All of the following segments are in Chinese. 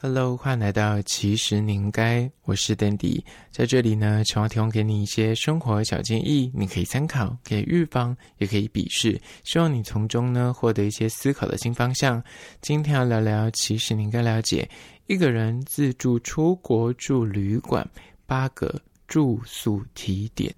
Hello，欢迎来到其实你应该，我是 Dandy，在这里呢，希望提供给你一些生活小建议，你可以参考，可以预防，也可以鄙视，希望你从中呢获得一些思考的新方向。今天要聊聊，其实你应该了解，一个人自助出国住旅馆，八个住宿提点。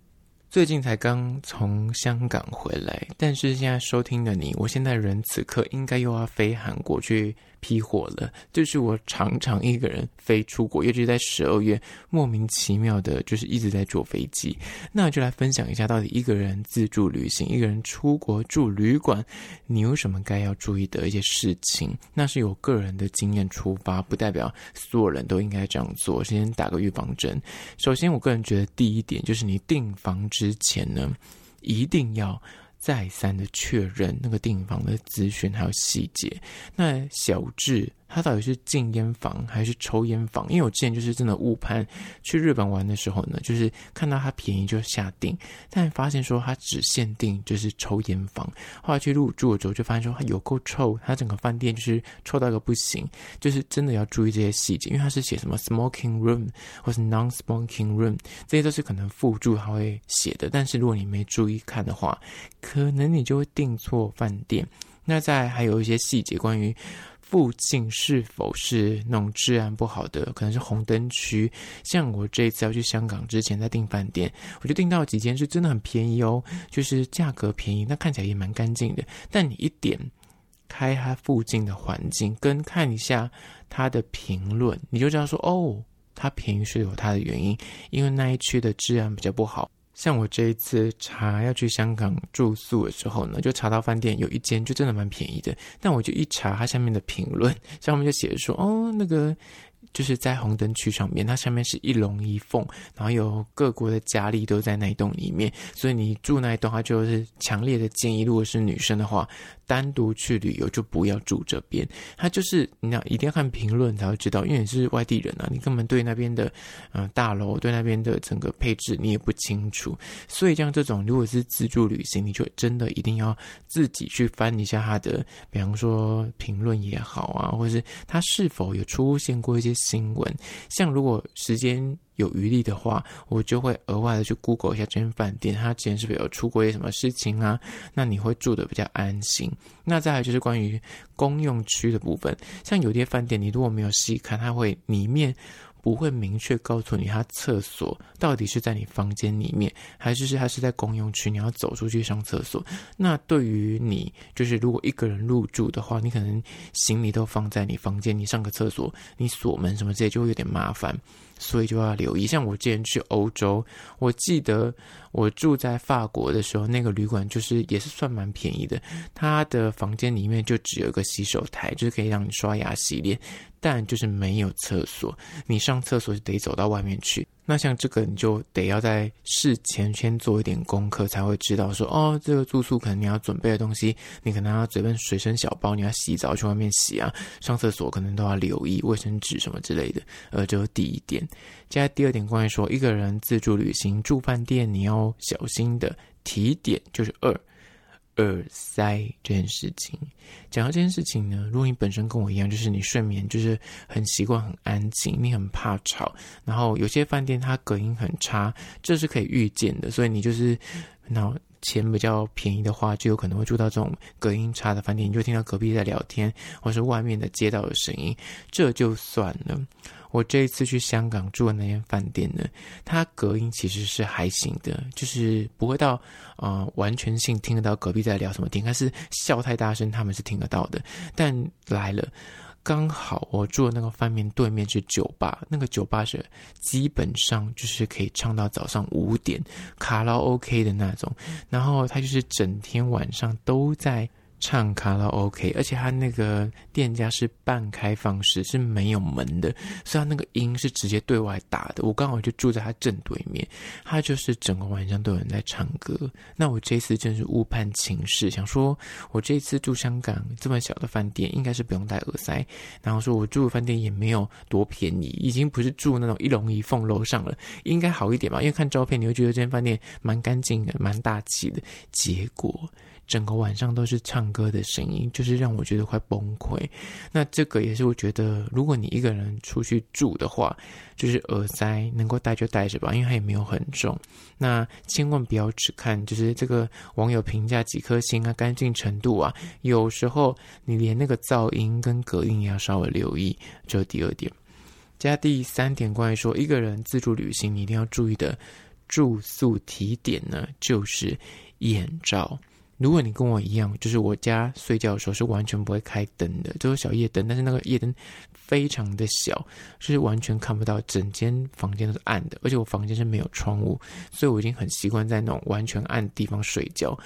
最近才刚从香港回来，但是现在收听的你，我现在人此刻应该又要飞韩国去批货了。就是我常常一个人飞出国，尤其是在十二月，莫名其妙的，就是一直在坐飞机。那就来分享一下，到底一个人自助旅行，一个人出国住旅馆，你有什么该要注意的一些事情？那是有个人的经验出发，不代表所有人都应该这样做。先打个预防针。首先，我个人觉得第一点就是你订房之前呢，一定要再三的确认那个订房的资讯还有细节。那小智。它到底是禁烟房还是抽烟房？因为我之前就是真的误判，去日本玩的时候呢，就是看到它便宜就下定，但发现说它只限定就是抽烟房。后来去入住的时候就发现说它有够臭，它整个饭店就是臭到一个不行，就是真的要注意这些细节，因为它是写什么 smoking room 或是 non-smoking room，这些都是可能附注它会写的，但是如果你没注意看的话，可能你就会订错饭店。那再还有一些细节关于。附近是否是那种治安不好的，可能是红灯区。像我这一次要去香港之前，在订饭店，我就订到几间是真的很便宜哦，就是价格便宜，那看起来也蛮干净的。但你一点开它附近的环境，跟看一下它的评论，你就知道说哦，它便宜是有它的原因，因为那一区的治安比较不好。像我这一次查要去香港住宿的时候呢，就查到饭店有一间就真的蛮便宜的，但我就一查它下面的评论，上面就写着说，哦，那个。就是在红灯区上面，它上面是一龙一凤，然后有各国的佳丽都在那一栋里面，所以你住那一栋，它就是强烈的建议，如果是女生的话，单独去旅游就不要住这边。它就是你要一定要看评论才会知道，因为你是外地人啊，你根本对那边的嗯、大楼，对那边的整个配置你也不清楚，所以像这种如果是自助旅行，你就真的一定要自己去翻一下它的，比方说评论也好啊，或者是它是否有出现过一些。新闻，像如果时间有余力的话，我就会额外的去 Google 一下这间饭店，它之前是不是有出过一些什么事情啊？那你会住的比较安心。那再来就是关于公用区的部分，像有些饭店，你如果没有细看，它会里面。不会明确告诉你，他厕所到底是在你房间里面，还是是他是在公用区，你要走出去上厕所。那对于你，就是如果一个人入住的话，你可能行李都放在你房间，你上个厕所，你锁门什么这些就会有点麻烦。所以就要留意，像我之前去欧洲，我记得我住在法国的时候，那个旅馆就是也是算蛮便宜的，它的房间里面就只有一个洗手台，就是可以让你刷牙洗脸，但就是没有厕所，你上厕所得走到外面去。那像这个，你就得要在事前先做一点功课，才会知道说，哦，这个住宿可能你要准备的东西，你可能要准备随身小包，你要洗澡去外面洗啊，上厕所可能都要留意卫生纸什么之类的。呃，这是第一点。接下来第二点，关于说一个人自助旅行住饭店，你要小心的提点就是二。耳塞这件事情，讲到这件事情呢，如果你本身跟我一样，就是你睡眠就是很习惯很安静，你很怕吵，然后有些饭店它隔音很差，这是可以预见的，所以你就是，然后钱比较便宜的话，就有可能会住到这种隔音差的饭店，你就听到隔壁在聊天，或是外面的街道的声音，这就算了。我这一次去香港住的那间饭店呢，它隔音其实是还行的，就是不会到啊、完全性听得到隔壁在聊什么天，但是笑太大声他们是听得到的。但来了，刚好我住的那个饭店对面是酒吧，那个酒吧是基本上就是可以唱到早上五点，卡拉 OK 的那种，然后它就是整天晚上都在。唱卡拉 OK，而且他那个店家是半开放式，是没有门的，所以他那个音是直接对外打的。我刚好就住在他正对面，他就是整个晚上都有人在唱歌。那我这次真是误判情势，想说我这次住香港这么小的饭店，应该是不用戴耳塞。然后说我住的饭店也没有多便宜，已经不是住那种一龙一凤楼上了，应该好一点吧？因为看照片你会觉得这间饭店蛮干净的，蛮大气的。结果。整个晚上都是唱歌的声音，就是让我觉得快崩溃。那这个也是我觉得，如果你一个人出去住的话，就是耳塞能够戴就戴着吧，因为它也没有很重。那千万不要只看就是这个网友评价几颗星啊，干净程度啊，有时候你连那个噪音跟隔音也要稍微留意。这第二点。加第三点，关于说一个人自助旅行，你一定要注意的住宿提点呢，就是眼罩。如果你跟我一样，就是我家睡觉的时候是完全不会开灯的，就是小夜灯，但是那个夜灯非常的小，是完全看不到，整间房间都是暗的，而且我房间是没有窗户，所以我已经很习惯在那种完全暗的地方睡觉。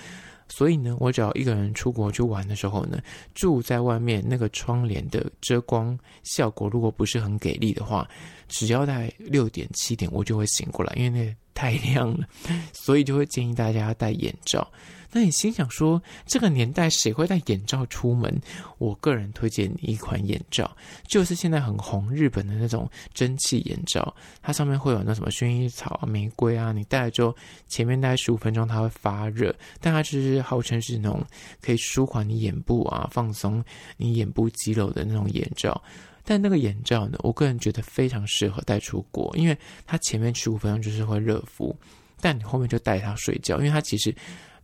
所以呢，我只要一个人出国去玩的时候呢，住在外面那个窗帘的遮光效果如果不是很给力的话，只要在六点七点我就会醒过来，因为那太亮了，所以就会建议大家戴眼罩。那你心想说，这个年代谁会戴眼罩出门？我个人推荐你一款眼罩，就是现在很红日本的那种蒸汽眼罩，它上面会有那什么薰衣草、玫瑰啊，你戴了之后，前面戴十五分钟它会发热，但它就是号称是那种可以舒缓你眼部啊、放松你眼部肌肉的那种眼罩。但那个眼罩呢，我个人觉得非常适合带出国，因为它前面十五分钟就是会热敷，但你后面就戴它睡觉，因为它其实。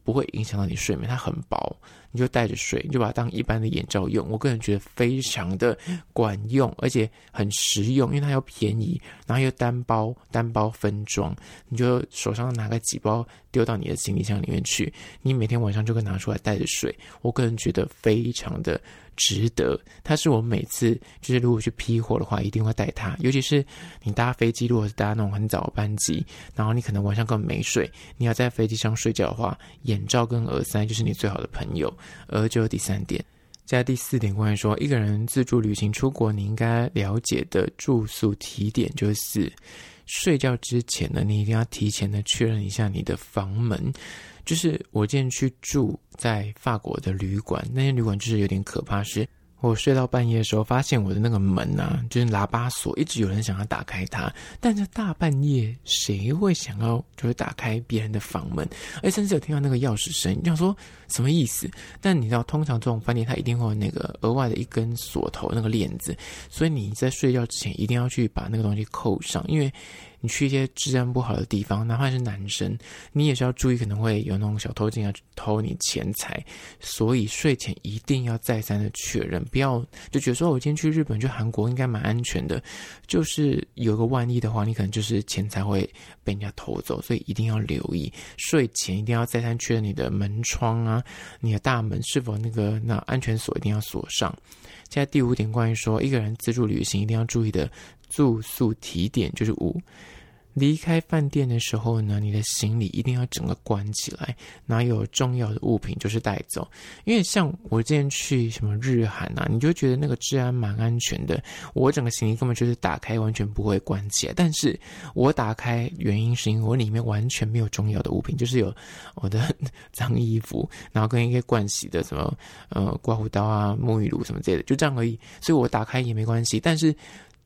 不会影响到你睡眠，它很薄，你就带着睡，你就把它当一般的眼罩用。我个人觉得非常的管用，而且很实用，因为它又便宜，然后又单包单包分装，你就手上拿个几包丢到你的行李箱里面去，你每天晚上就可以拿出来带着睡。我个人觉得非常的。值得，它是我每次就是如果去批货的话，一定会带它。尤其是你搭飞机，如果是搭那种很早的班机，然后你可能晚上根本没睡，你要在飞机上睡觉的话，眼罩跟耳塞就是你最好的朋友。而就第三点，在第四点，关于说一个人自助旅行出国，你应该了解的住宿提点就是，睡觉之前呢，你一定要提前的确认一下你的房门。就是我建议去住在法国的旅馆，那些旅馆就是有点可怕，是我睡到半夜的时候，发现我的那个门啊，就是喇叭锁，一直有人想要打开它，但是大半夜谁会想要就是打开别人的房门？而甚至有听到那个钥匙声，你想说什么意思？但你知道，通常这种饭店它一定会有那个额外的一根锁头那个链子，所以你在睡觉之前一定要去把那个东西扣上，因为。你去一些治安不好的地方，哪怕是男生，你也是要注意，可能会有那种小偷进来偷你钱财。所以睡前一定要再三的确认，不要就觉得说，我今天去日本、去韩国应该蛮安全的。就是有个万一的话，你可能就是钱财会被人家偷走，所以一定要留意。睡前一定要再三确认你的门窗啊，你的大门是否那个那安全锁一定要锁上。现在第五点，关于说一个人自助旅行一定要注意的。住宿提点就是五，离开饭店的时候呢，你的行李一定要整个关起来，哪有重要的物品就是带走。因为像我之前去什么日韩啊，你就觉得那个治安蛮安全的，我整个行李根本就是打开完全不会关起来。但是我打开原因是因为我里面完全没有重要的物品，就是有 我的 脏衣服，然后跟一个盥洗的什么呃刮胡刀啊、沐浴露什么之类的，就这样而已。所以我打开也没关系，但是。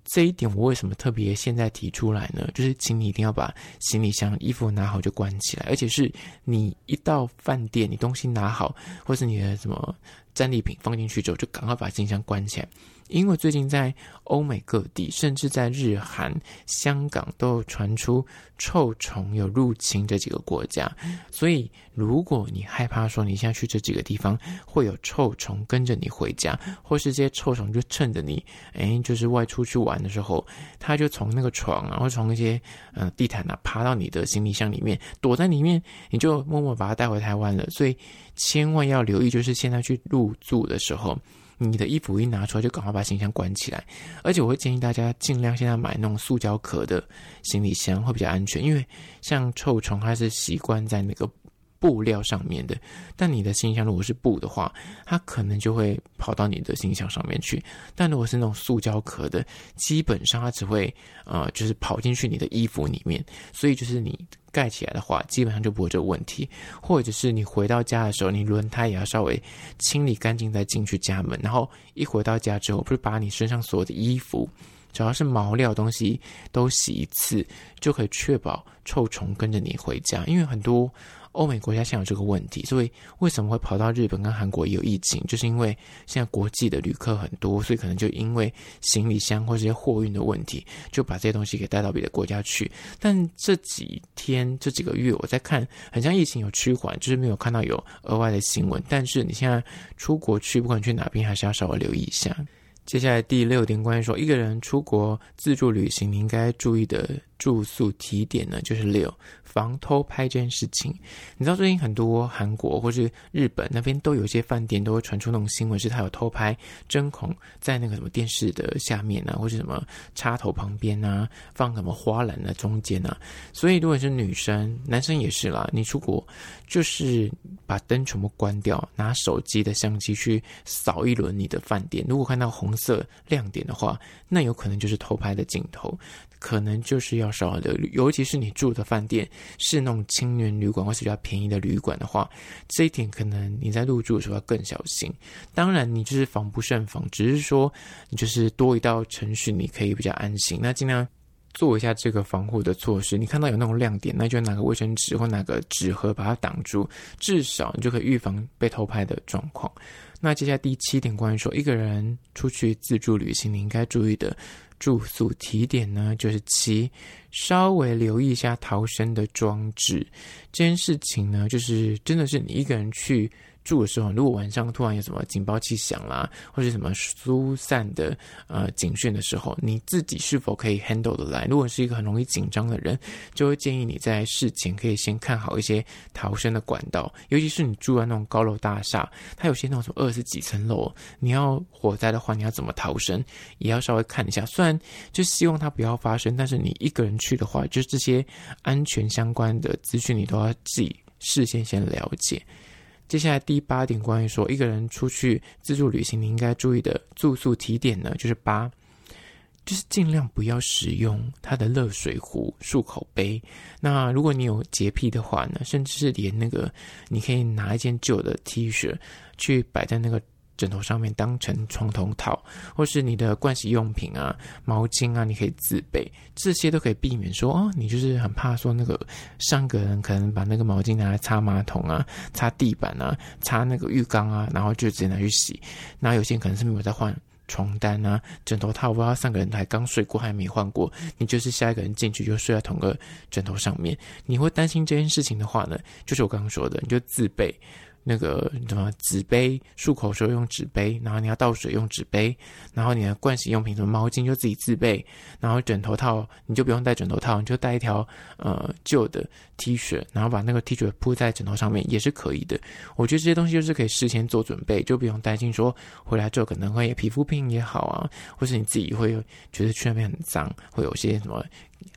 这一点我为什么特别现在提出来呢？就是请你一定要把行李箱衣服拿好就关起来，而且是你一到饭店，你东西拿好，或是你的什么战利品放进去之后，就赶快把行李箱关起来。因为最近在欧美各地，甚至在日韩、香港都有传出臭虫有入侵这几个国家，所以如果你害怕说你现在去这几个地方会有臭虫跟着你回家，或是这些臭虫就趁着你哎就是外出去玩的时候，它就从那个床啊，或从一些呃地毯啊爬到你的行李箱里面，躲在里面，你就默默把它带回台湾了。所以千万要留意，就是现在去入住的时候。你的衣服一拿出来，就赶快把行李箱关起来。而且我会建议大家尽量现在买那种塑胶壳的行李箱，会比较安全。因为像臭虫，它是习惯在那个布料上面的。但你的行李箱如果是布的话，它可能就会跑到你的行李箱上面去。但如果是那种塑胶壳的，基本上它只会呃，就是跑进去你的衣服里面。所以就是你。盖起来的话，基本上就不会这个问题。或者是你回到家的时候，你轮胎也要稍微清理干净再进去家门。然后一回到家之后，不是把你身上所有的衣服，只要是毛料东西都洗一次，就可以确保臭虫跟着你回家。因为很多欧美国家现在有这个问题，所以为什么会跑到日本跟韩国也有疫情？就是因为现在国际的旅客很多，所以可能就因为行李箱或者一些货运的问题，就把这些东西给带到别的国家去。但这几天这几个月我在看，很像疫情有趋缓，就是没有看到有额外的新闻。但是你现在出国去，不管去哪边，还是要稍微留意一下。接下来第六点，关于说一个人出国自助旅行，你应该注意的住宿提点呢，就是六。防偷拍这件事情，你知道最近很多韩国或是日本那边都有一些饭店都会传出那种新闻，是他有偷拍针孔在那个什么电视的下面啊，或是什么插头旁边啊，放什么花篮的中间啊。所以如果是女生，男生也是啦，你出国就是把灯全部关掉，拿手机的相机去扫一轮你的饭店，如果看到红色亮点的话，那有可能就是偷拍的镜头。可能就是要稍微的，尤其是你住的饭店是那种青年旅馆或是比较便宜的旅馆的话，这一点可能你在入住的时候要更小心。当然，你就是防不胜防，只是说你就是多一道程序，你可以比较安心。那尽量做一下这个防护的措施。你看到有那种亮点，那就拿个卫生纸或拿个纸盒把它挡住，至少你就可以预防被偷拍的状况。那接下来第七点，关于说一个人出去自助旅行，你应该注意的。住宿提点呢，就是七，稍微留意一下逃生的装置。这件事情呢，就是真的是你一个人去。住的时候，如果晚上突然有什么警报器响啦，或者什么疏散的呃警讯的时候，你自己是否可以 handle 得来？如果是一个很容易紧张的人，就会建议你在事前可以先看好一些逃生的管道，尤其是你住在那种高楼大厦，它有些那种什么二十几层楼，你要火灾的话，你要怎么逃生，也要稍微看一下。虽然就希望它不要发生，但是你一个人去的话，就是这些安全相关的资讯，你都要自己事先先了解。接下来第八点，关于说一个人出去自助旅行，你应该注意的住宿提点呢，就是八，就是尽量不要使用它的热水壶、漱口杯。那如果你有洁癖的话呢，甚至是连那个，你可以拿一件旧的 T 恤去摆在那个。枕头上面当成床头套，或是你的盥洗用品啊、毛巾啊，你可以自备，这些都可以避免说哦，你就是很怕说那个上个人可能把那个毛巾拿来擦马桶啊、擦地板啊、擦那个浴缸啊，然后就直接拿去洗。那有些人可能是没有在换床单啊、枕头套，不知道上个人还刚睡过还没换过，你就是下一个人进去就睡在同个枕头上面，你会担心这件事情的话呢，就是我刚刚说的，你就自备。那个什么纸杯，漱口时候用纸杯，然后你要倒水用纸杯，然后你的盥洗用品什么毛巾就自己自备，然后枕头套你就不用带枕头套，你就带一条呃旧的 T 恤，然后把那个 T 恤铺在枕头上面也是可以的。我觉得这些东西就是可以事先做准备，就不用担心说回来之后可能会皮肤病也好啊，或是你自己会觉得去那边很脏，会有些什么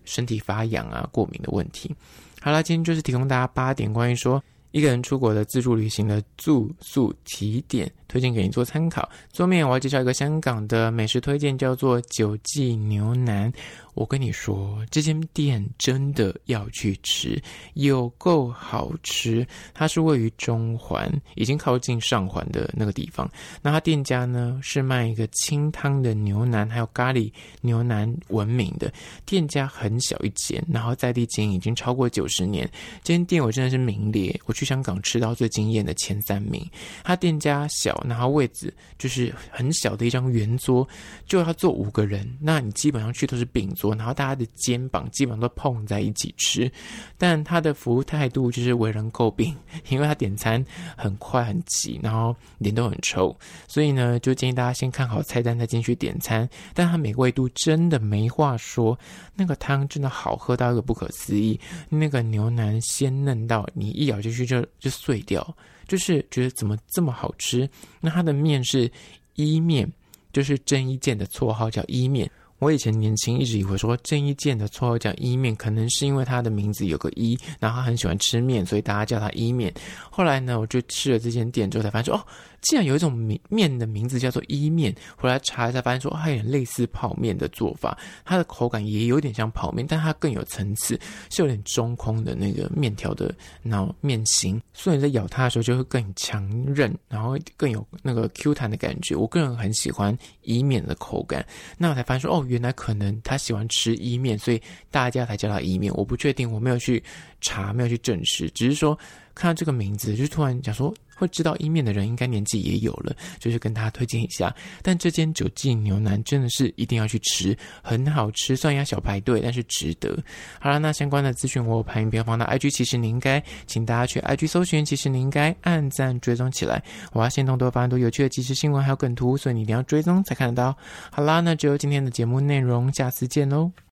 身体发痒啊、过敏的问题。好啦，今天就是提供大家八点关于说。一个人出国的自助旅行的住宿提点，推荐给你做参考。桌面我要介绍一个香港的美食推荐，叫做九记牛腩。我跟你说，这间店真的要去吃，有够好吃。它是位于中环，已经靠近上环的那个地方。那它店家呢，是卖一个清汤的牛腩，还有咖喱牛腩闻名的。店家很小一间，然后在地经营已经超过九十年。这间店我真的是名列，我去香港吃到最惊艳的前三名。它店家小，然后位置就是很小的一张圆桌，就要坐五个人。那你基本上去都是饼桌。然后大家的肩膀基本上都碰在一起吃，但他的服务态度就是为人诟病，因为他点餐很快很急，然后脸都很臭，所以呢，就建议大家先看好菜单再进去点餐。但他美味度真的没话说，那个汤真的好喝到一个不可思议，那个牛腩鲜嫩到你一咬进去就就碎掉，就是觉得怎么这么好吃。那它的面是伊面，就是郑伊健的绰号叫伊面。我以前年轻一直以为说郑伊健的绰号叫伊面，可能是因为他的名字有个伊，然后他很喜欢吃面，所以大家叫他伊面。后来呢，我就吃了这间店之后才发现说，哦，竟然有一种面面的名字叫做伊面，回来查一下发现说，它有点类似泡面的做法，它的口感也有点像泡面，但它更有层次，是有点中空的那个面条的那种面型，所以你在咬它的时候就会更强韧，然后更有那个 Q 弹的感觉。我个人很喜欢伊面的口感，那我才发现说，哦，原来可能他喜欢吃伊面，所以大家才叫他伊面。我不确定，我没有去查，没有去证实，只是说。看到这个名字，就突然讲说会知道伊面的人应该年纪也有了，就是跟大家推荐一下。但这间九记牛腩真的是一定要去吃，很好吃，虽然要小排队，但是值得。好了，那相关的资讯我排名不要放到 IG，其实你应该，请大家去 IG 搜寻，其实你应该按赞追踪起来。我要先动多发很多有趣的即时新闻还有梗图，所以你一定要追踪才看得到。好啦，那就今天的节目内容，下次见喽。